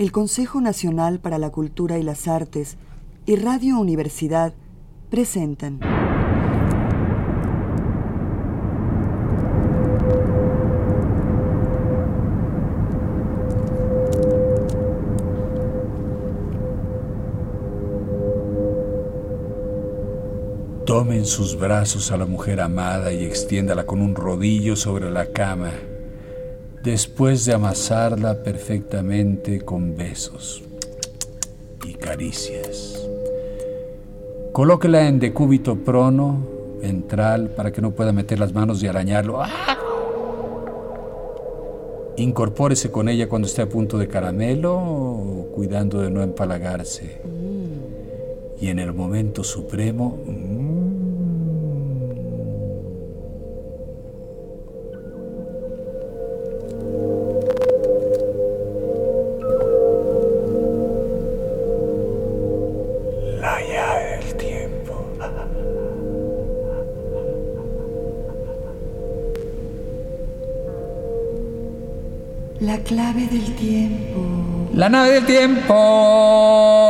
el Consejo Nacional para la Cultura y las Artes y Radio Universidad presentan. Tome en sus brazos a la mujer amada y extiéndala con un rodillo sobre la cama, después de amasarla perfectamente con besos y caricias. Colóquela en decúbito prono, ventral, para que no pueda meter las manos y arañarlo. ¡Ah! Incorpórese con ella cuando esté a punto de caramelo, cuidando de no empalagarse. Y en el momento supremo, La clave del tiempo. La nave del tiempo.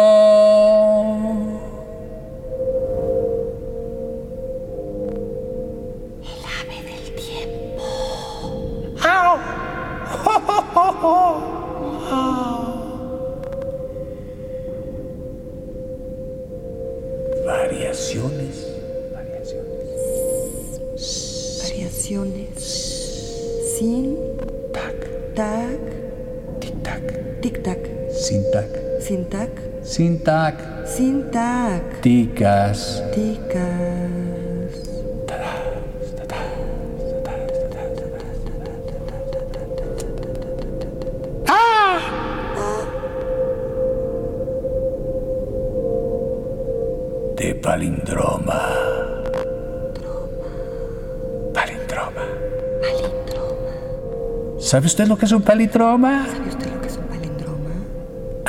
Tac, Sin tac, sin tac, sin tac. ticas. Ticas. de palindroma. Palindroma. ¿Sabe usted lo que es un palindroma? ¿Sabe usted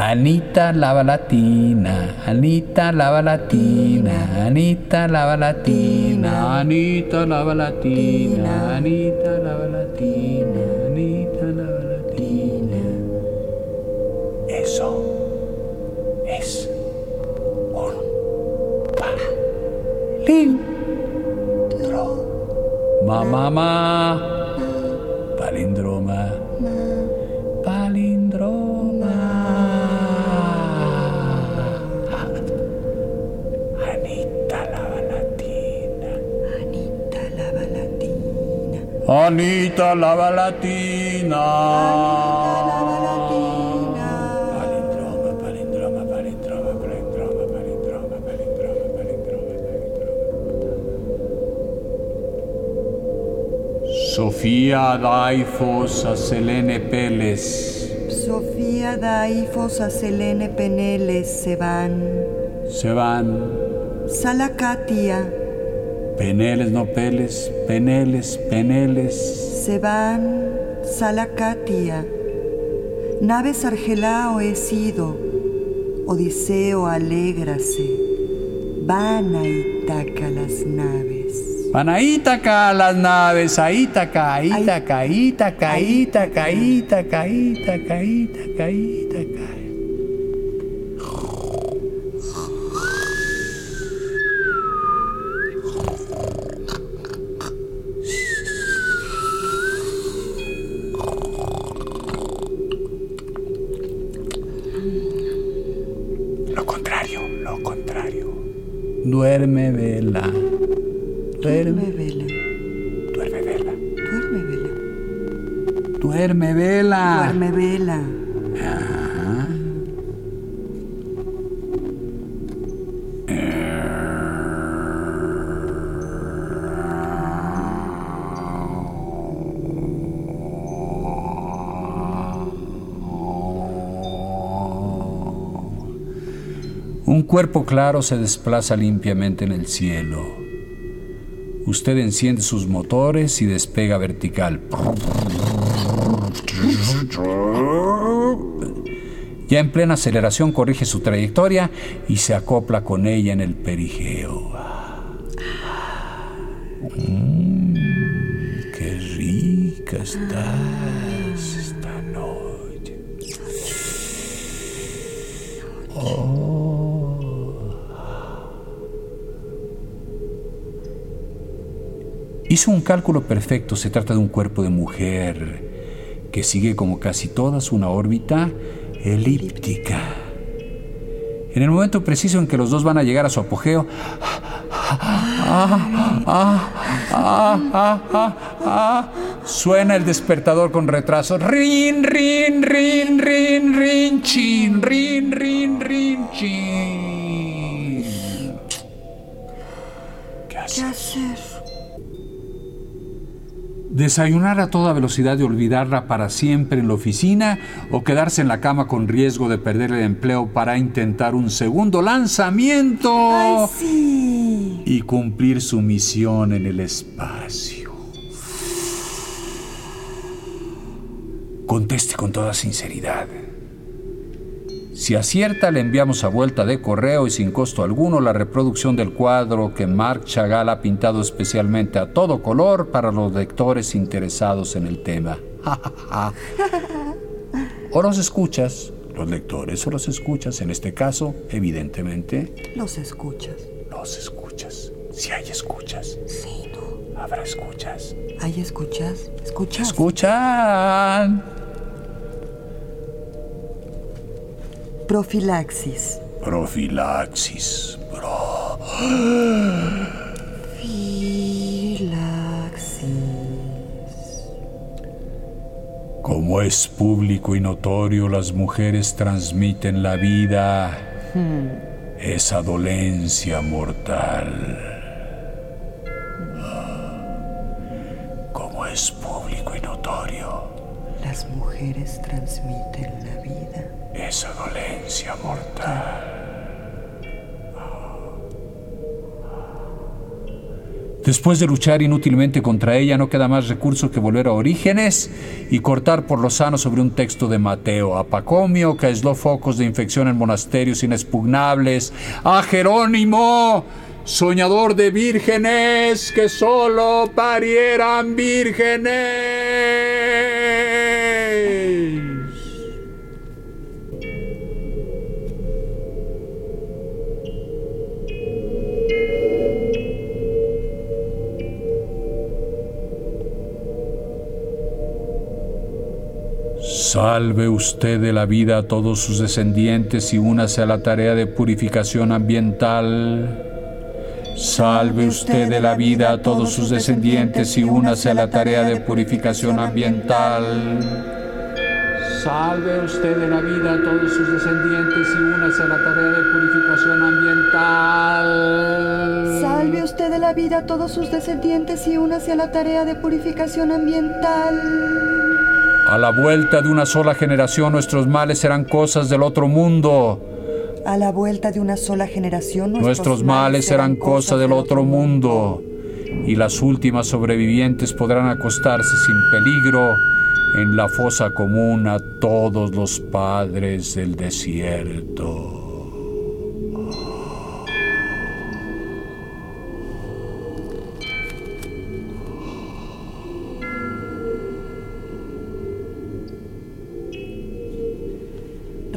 Anita lava latina, Anita lava latina, Anita lava latina, Anita lava latina, Anita lava latina, Anita lava latina. Eso es un palindroma. Mamá, palindroma. Palindroma. Anita lava latina. Palindroma, palindroma, palindroma, palindroma, palindroma, palindroma, palindroma. Sofía Daifos a Selene Peles. Sofía Daifos a Selene Peneles se van. Se van. Salacatia Peneles, no peles, peneles, peneles. se van. Salacatia. Naves Argelao he sido. Odiseo alégrase. Van a Itaca las naves. Van a Ítaca las naves, a Ítaca, Ítaca, Ítaca, Ítaca, Ítaca, Ítaca, Ítaca, Ítaca. Duerme vela. Duerme vela. duerme vela. Duerme vela. Duerme vela. Duerme vela. Un cuerpo claro se desplaza limpiamente en el cielo. Usted enciende sus motores y despega vertical. Ya en plena aceleración corrige su trayectoria y se acopla con ella en el perigeo. Mm, qué rica estás Hizo un cálculo perfecto, se trata de un cuerpo de mujer que sigue como casi todas una órbita elíptica. En el momento preciso en que los dos van a llegar a su apogeo, suena el despertador con retraso. Rin, rin, rin, rin, rin, chin, rin, rin, rin, chin. Desayunar a toda velocidad y olvidarla para siempre en la oficina o quedarse en la cama con riesgo de perder el empleo para intentar un segundo lanzamiento Ay, sí. y cumplir su misión en el espacio. Conteste con toda sinceridad. Si acierta, le enviamos a vuelta de correo y sin costo alguno la reproducción del cuadro que Marc Chagall ha pintado especialmente a todo color para los lectores interesados en el tema. o los escuchas, los lectores o los escuchas, en este caso, evidentemente. Los escuchas. Los escuchas. Si hay escuchas. Sí, no. Habrá escuchas. ¿Hay escuchas? ¿Escuchas? Escuchan. Profilaxis. Profilaxis. Pro. Como es público y notorio, las mujeres transmiten la vida, esa dolencia mortal. Después de luchar inútilmente contra ella, no queda más recurso que volver a Orígenes y cortar por lo sano sobre un texto de Mateo, a Pacomio, que aisló focos de infección en monasterios inexpugnables, a Jerónimo, soñador de vírgenes que solo parieran vírgenes. Salve usted de la vida a todos sus descendientes y únase a la tarea de purificación ambiental. Salve usted de la vida a todos sus descendientes y únase a la tarea de purificación ambiental. Salve usted de la vida a todos sus descendientes y únase a la tarea de purificación ambiental. Salve usted de la vida a todos sus descendientes y únase a la tarea de purificación ambiental. A la vuelta de una sola generación nuestros males serán cosas del otro mundo. A la vuelta de una sola generación, Nuestros males serán cosas del otro mundo. Y las últimas sobrevivientes podrán acostarse sin peligro en la fosa común a todos los padres del desierto.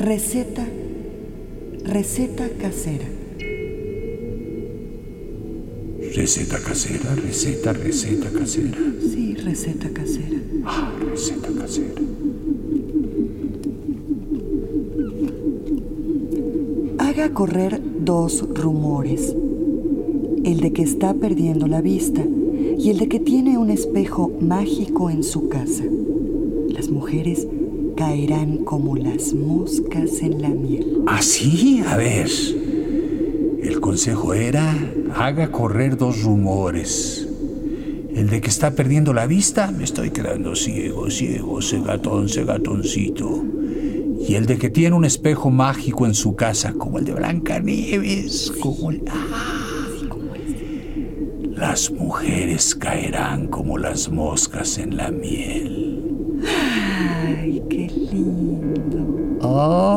Receta, receta casera. Receta casera, receta, receta casera. Sí, receta casera. Ah, receta casera. Haga correr dos rumores. El de que está perdiendo la vista y el de que tiene un espejo mágico en su casa. Las mujeres caerán como las moscas en la miel. ¿Así? A ver. El consejo era, haga correr dos rumores. El de que está perdiendo la vista, me estoy quedando ciego, ciego, segatón, segatoncito. Y el de que tiene un espejo mágico en su casa, como el de Blancanieves, como el... ¡Ah! Las mujeres caerán como las moscas en la miel. Lindo. ¡Ay!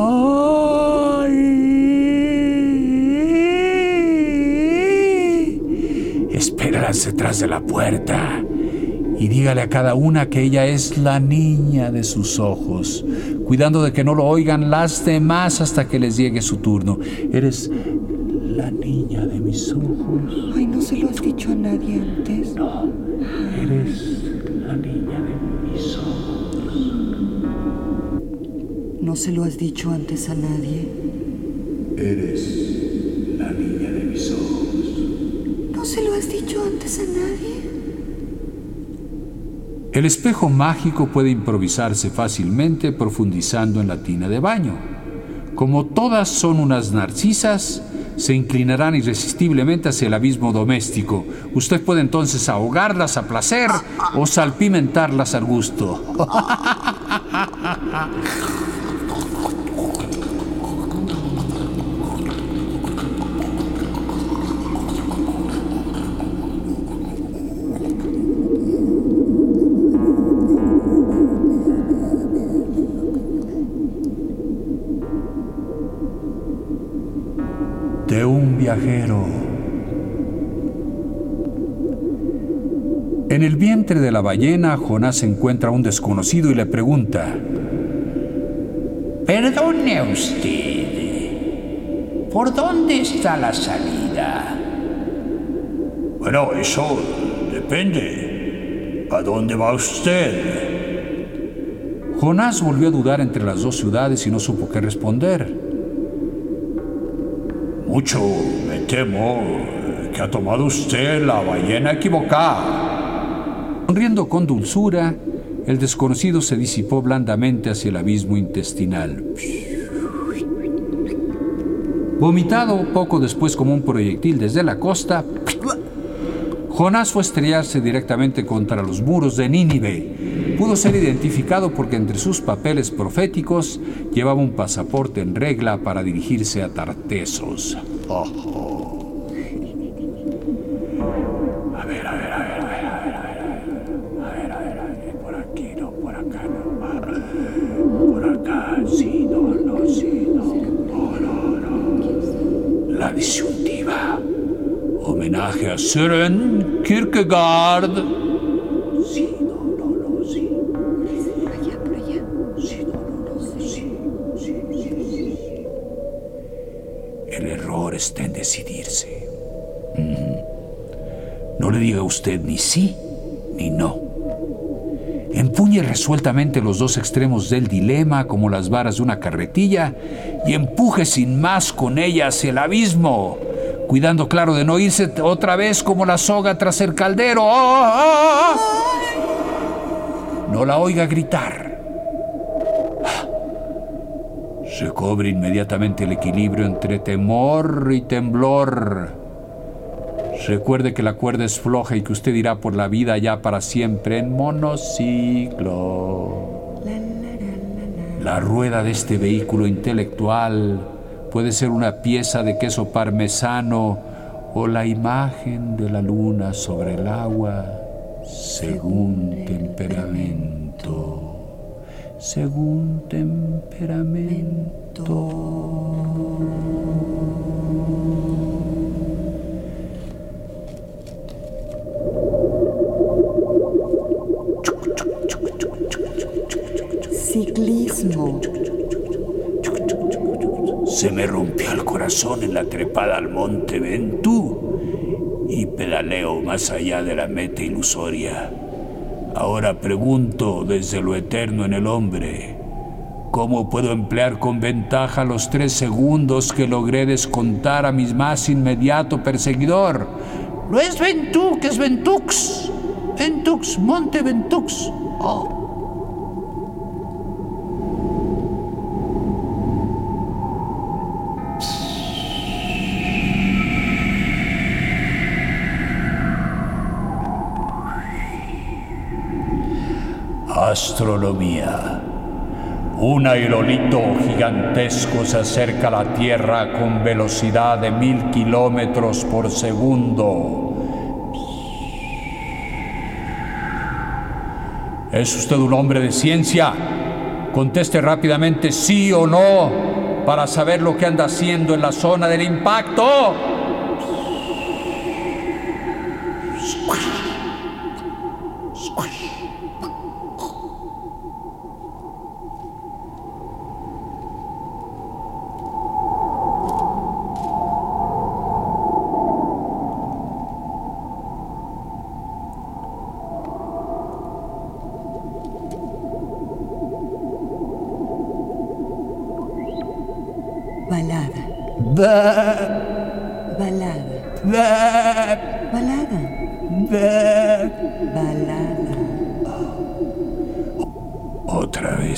Espéralas detrás de la puerta y dígale a cada una que ella es la niña de sus ojos, cuidando de que no lo oigan las demás hasta que les llegue su turno. Eres la niña de mis ojos. Ay, ¿no se lo has dicho a nadie antes? No, eres ¿No se lo has dicho antes a nadie? Eres la niña de mis ojos. ¿No se lo has dicho antes a nadie? El espejo mágico puede improvisarse fácilmente profundizando en la tina de baño. Como todas son unas narcisas, se inclinarán irresistiblemente hacia el abismo doméstico. Usted puede entonces ahogarlas a placer o salpimentarlas al gusto. viajero. En el vientre de la ballena, Jonás encuentra a un desconocido y le pregunta, Perdone usted, ¿por dónde está la salida? Bueno, eso depende. ¿A dónde va usted? Jonás volvió a dudar entre las dos ciudades y no supo qué responder. Mucho me temo que ha tomado usted la ballena equivocada. Sonriendo con dulzura, el desconocido se disipó blandamente hacia el abismo intestinal. Vomitado poco después como un proyectil desde la costa, Jonás fue a estrellarse directamente contra los muros de Nínive pudo ser identificado porque entre sus papeles proféticos llevaba un pasaporte en regla para dirigirse a Tartesos. Ojo. A ver, a ver, a ver, a ver, a ver, a ver, a ver, a ver, por aquí no, por acá no, por acá sí, no, no, sí, no, no, no, no. La disyuntiva. Homenaje a Søren Kierkegaard. Sí, no. Error está en decidirse. No le diga usted ni sí ni no. Empuñe resueltamente los dos extremos del dilema como las varas de una carretilla y empuje sin más con ella hacia el abismo, cuidando claro de no irse otra vez como la soga tras el caldero. ¡Ah, ah, ah! No la oiga gritar. Recobre inmediatamente el equilibrio entre temor y temblor. Recuerde que la cuerda es floja y que usted irá por la vida ya para siempre en monociclo. La rueda de este vehículo intelectual puede ser una pieza de queso parmesano o la imagen de la luna sobre el agua, según temperamento. Según temperamento. Ciclismo. Se me rompió el corazón en la trepada al monte Ventú y pedaleo más allá de la meta ilusoria. Ahora pregunto desde lo eterno en el hombre, ¿cómo puedo emplear con ventaja los tres segundos que logré descontar a mi más inmediato perseguidor? No es Ventú, que es Ventux. Ventux, Monte Ventux. Oh. Astronomía. Un aerolito gigantesco se acerca a la Tierra con velocidad de mil kilómetros por segundo. ¿Es usted un hombre de ciencia? Conteste rápidamente sí o no para saber lo que anda haciendo en la zona del impacto.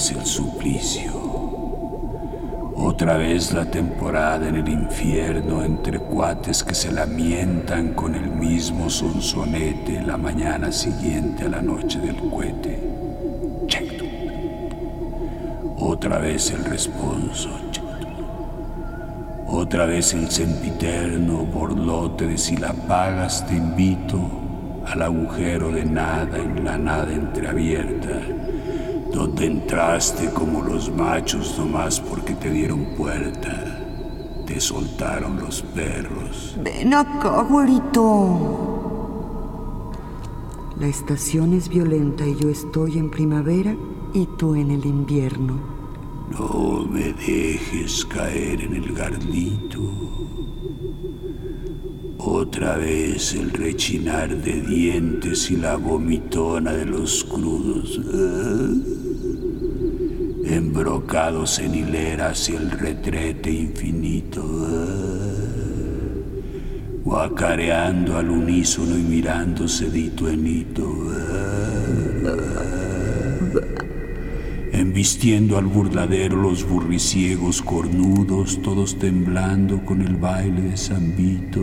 Vez el suplicio. Otra vez la temporada en el infierno entre cuates que se lamentan con el mismo sonsonete la mañana siguiente a la noche del cohete. Cheto. Otra vez el responso. Cheto. Otra vez el sempiterno borlote de si la pagas te invito al agujero de nada en la nada entreabierta donde entraste como los machos nomás porque te dieron puerta. Te soltaron los perros. Ven acá, güerito. La estación es violenta y yo estoy en primavera y tú en el invierno. No me dejes caer en el gardito. Otra vez el rechinar de dientes y la vomitona de los crudos. Ah. Embrocados en hileras y el retrete infinito. Ah. Guacareando al unísono y mirándose dito en hito. Embistiendo al burladero los burriciegos cornudos, todos temblando con el baile de San Vito.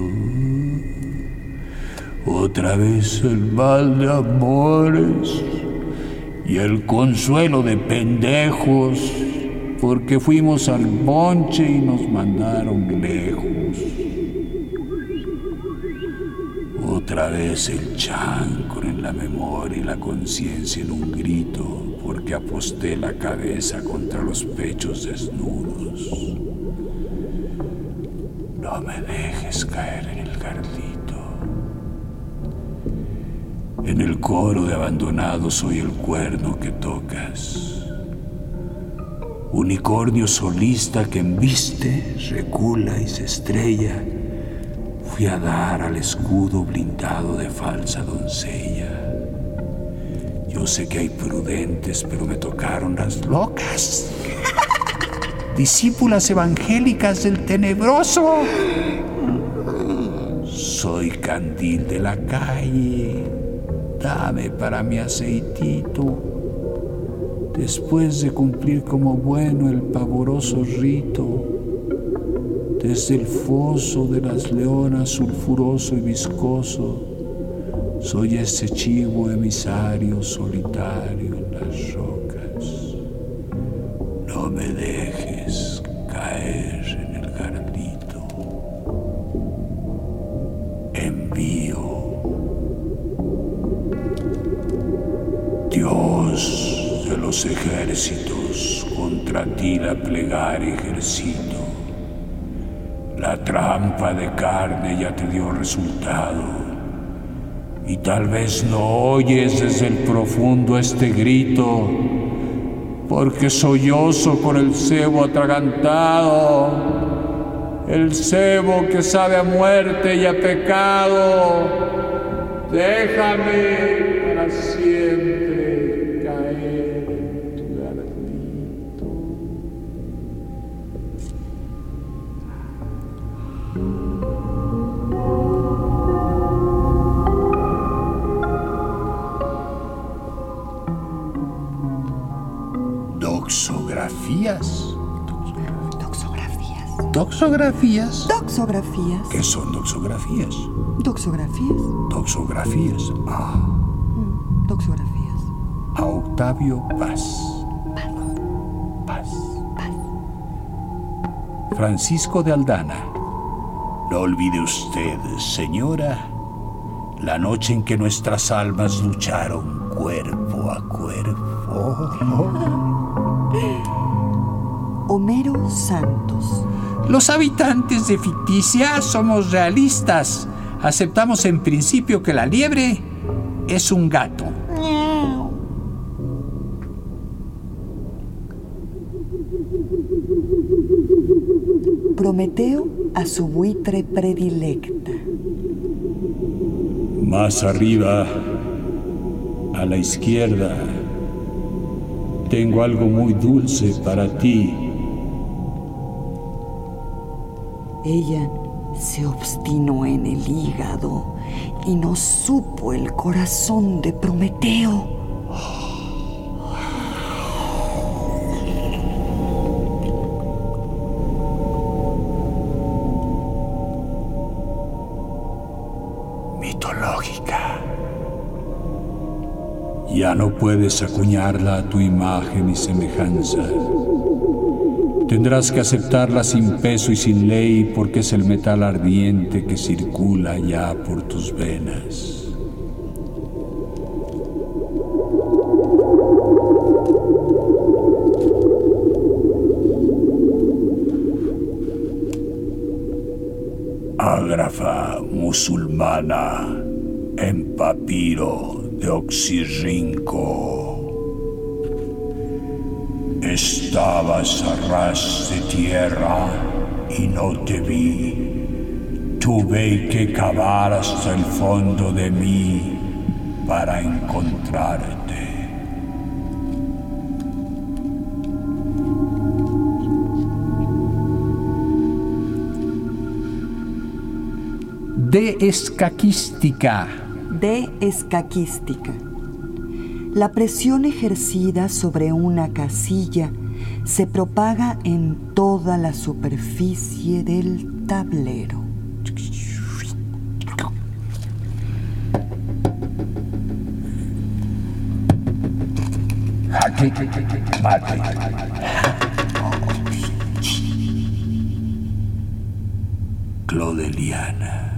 Otra vez el mal de amores y el consuelo de pendejos, porque fuimos al bonche y nos mandaron lejos. Otra vez el chancro en la memoria y la conciencia en un grito, porque aposté la cabeza contra los pechos desnudos. No me dejes caer en el gardito. En el coro de abandonados soy el cuerno que tocas. Unicornio solista que embiste, recula y se estrella fui a dar al escudo blindado de falsa doncella. Yo sé que hay prudentes, pero me tocaron las locas. Discípulas evangélicas del tenebroso. Soy candil de la calle. Dame para mi aceitito. Después de cumplir como bueno el pavoroso rito, desde el foso de las leonas sulfuroso y viscoso, soy ese chivo emisario solitario en las rocas. No me dejes ejércitos, contra ti la plegaria ejercito. La trampa de carne ya te dio resultado. Y tal vez no oyes desde el profundo este grito, porque sollozo con el cebo atragantado, el cebo que sabe a muerte y a pecado. Déjame para Doxografías. ¿Qué son doxografías? Doxografías. Doxografías. Ah, Mm, Doxografías. a Octavio Paz. Paz. Francisco de Aldana. No olvide usted, señora, la noche en que nuestras almas lucharon cuerpo a cuerpo. Homero Santos. Los habitantes de Ficticia somos realistas. Aceptamos en principio que la liebre es un gato. Prometeo a su buitre predilecta. Más arriba, a la izquierda, tengo algo muy dulce para ti. Ella se obstinó en el hígado y no supo el corazón de Prometeo. Mitológica. Ya no puedes acuñarla a tu imagen y semejanza. Tendrás que aceptarla sin peso y sin ley porque es el metal ardiente que circula ya por tus venas. Ágrafa musulmana en papiro de Oxirrinco. Estabas a ras de tierra y no te vi. Tuve que cavar hasta el fondo de mí para encontrarte. De escaquística. De escaquística. La presión ejercida sobre una casilla se propaga en toda la superficie del tablero. Clodeliana.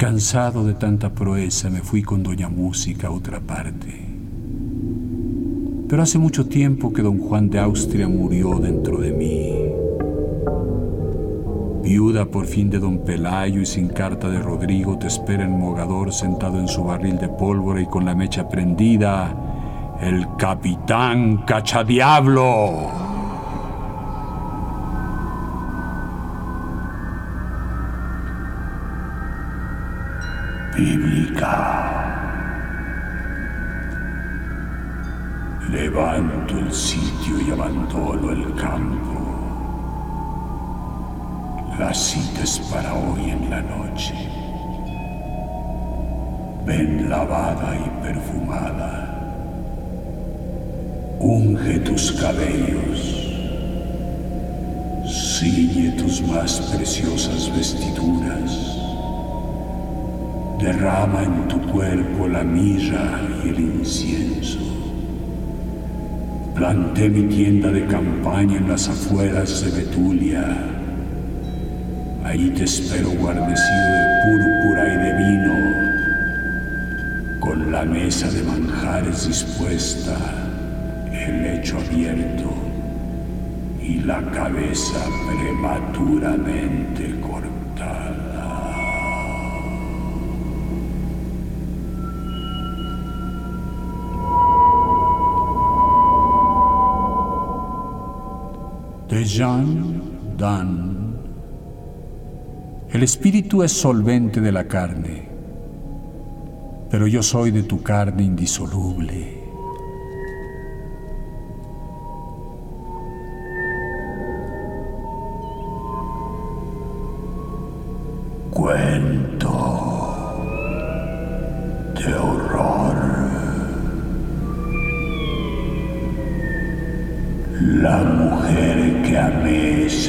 Cansado de tanta proeza, me fui con Doña Música a otra parte. Pero hace mucho tiempo que don Juan de Austria murió dentro de mí. Viuda por fin de don Pelayo y sin carta de Rodrigo, te espera en Mogador sentado en su barril de pólvora y con la mecha prendida, el capitán Cachadiablo. Bíblica. Levanto el sitio y abandono el campo. La cita para hoy en la noche. Ven lavada y perfumada. Unge tus cabellos. Ciñe tus más preciosas vestiduras derrama en tu cuerpo la mirra y el incienso. Planté mi tienda de campaña en las afueras de Betulia. Ahí te espero guarnecido de púrpura y de vino, con la mesa de manjares dispuesta, el lecho abierto y la cabeza prematuramente Jean Dan. El espíritu es solvente de la carne, pero yo soy de tu carne indisoluble.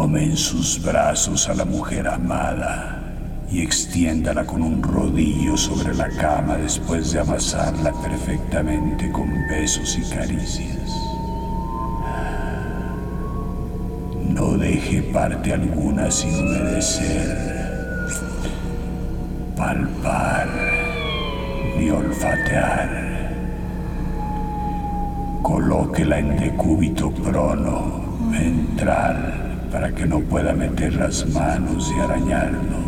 Tome en sus brazos a la mujer amada y extiéndala con un rodillo sobre la cama después de amasarla perfectamente con besos y caricias. No deje parte alguna sin humedecer palpar ni olfatear. Colóquela en decúbito prono, ventral, para que no pueda meter las manos y arañarlo.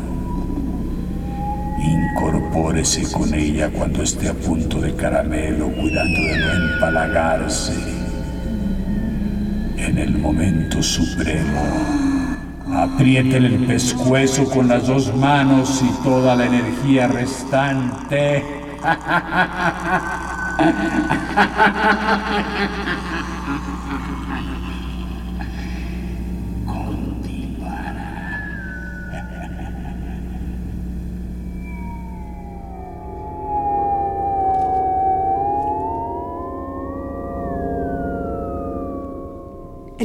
Incorpórese con ella cuando esté a punto de caramelo, cuidando de no empalagarse. En el momento supremo, apriétele el pescuezo con las dos manos y toda la energía restante.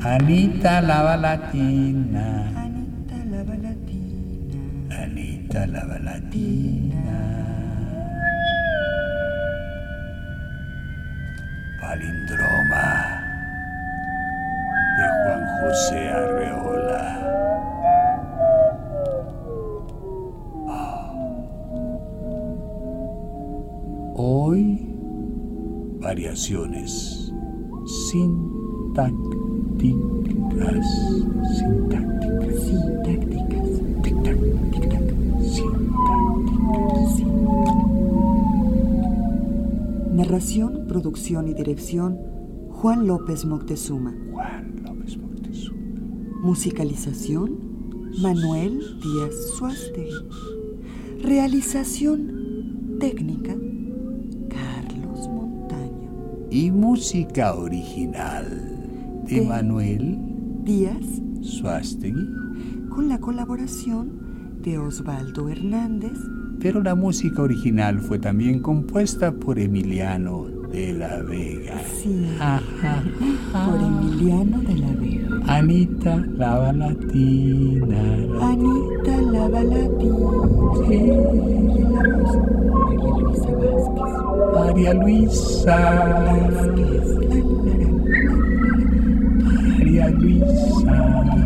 Anita la balatina. Anita la balatina, Anita la balatina. Palindroma de Juan José Arreola. Ah. Hoy, variaciones sintácticas. Sintácticas. sintácticas, Tic-tac, tic-tac. Sintácticas. narración, producción y dirección, Juan López Moctezuma, Juan López Moctezuma. musicalización, Manuel Díaz Suástegui, realización técnica, Carlos Montaño, Y música original de De- Manuel Díaz, Suástegui. con la colaboración de Osvaldo Hernández, Pero la música original fue también compuesta por Emiliano de la Vega. sí, Ajá. por Emiliano de la Vega. Anita la balatina. Anita la Balatina. Y la voz, María Luisa Vázquez. María Luisa. Vázquez. Thank you.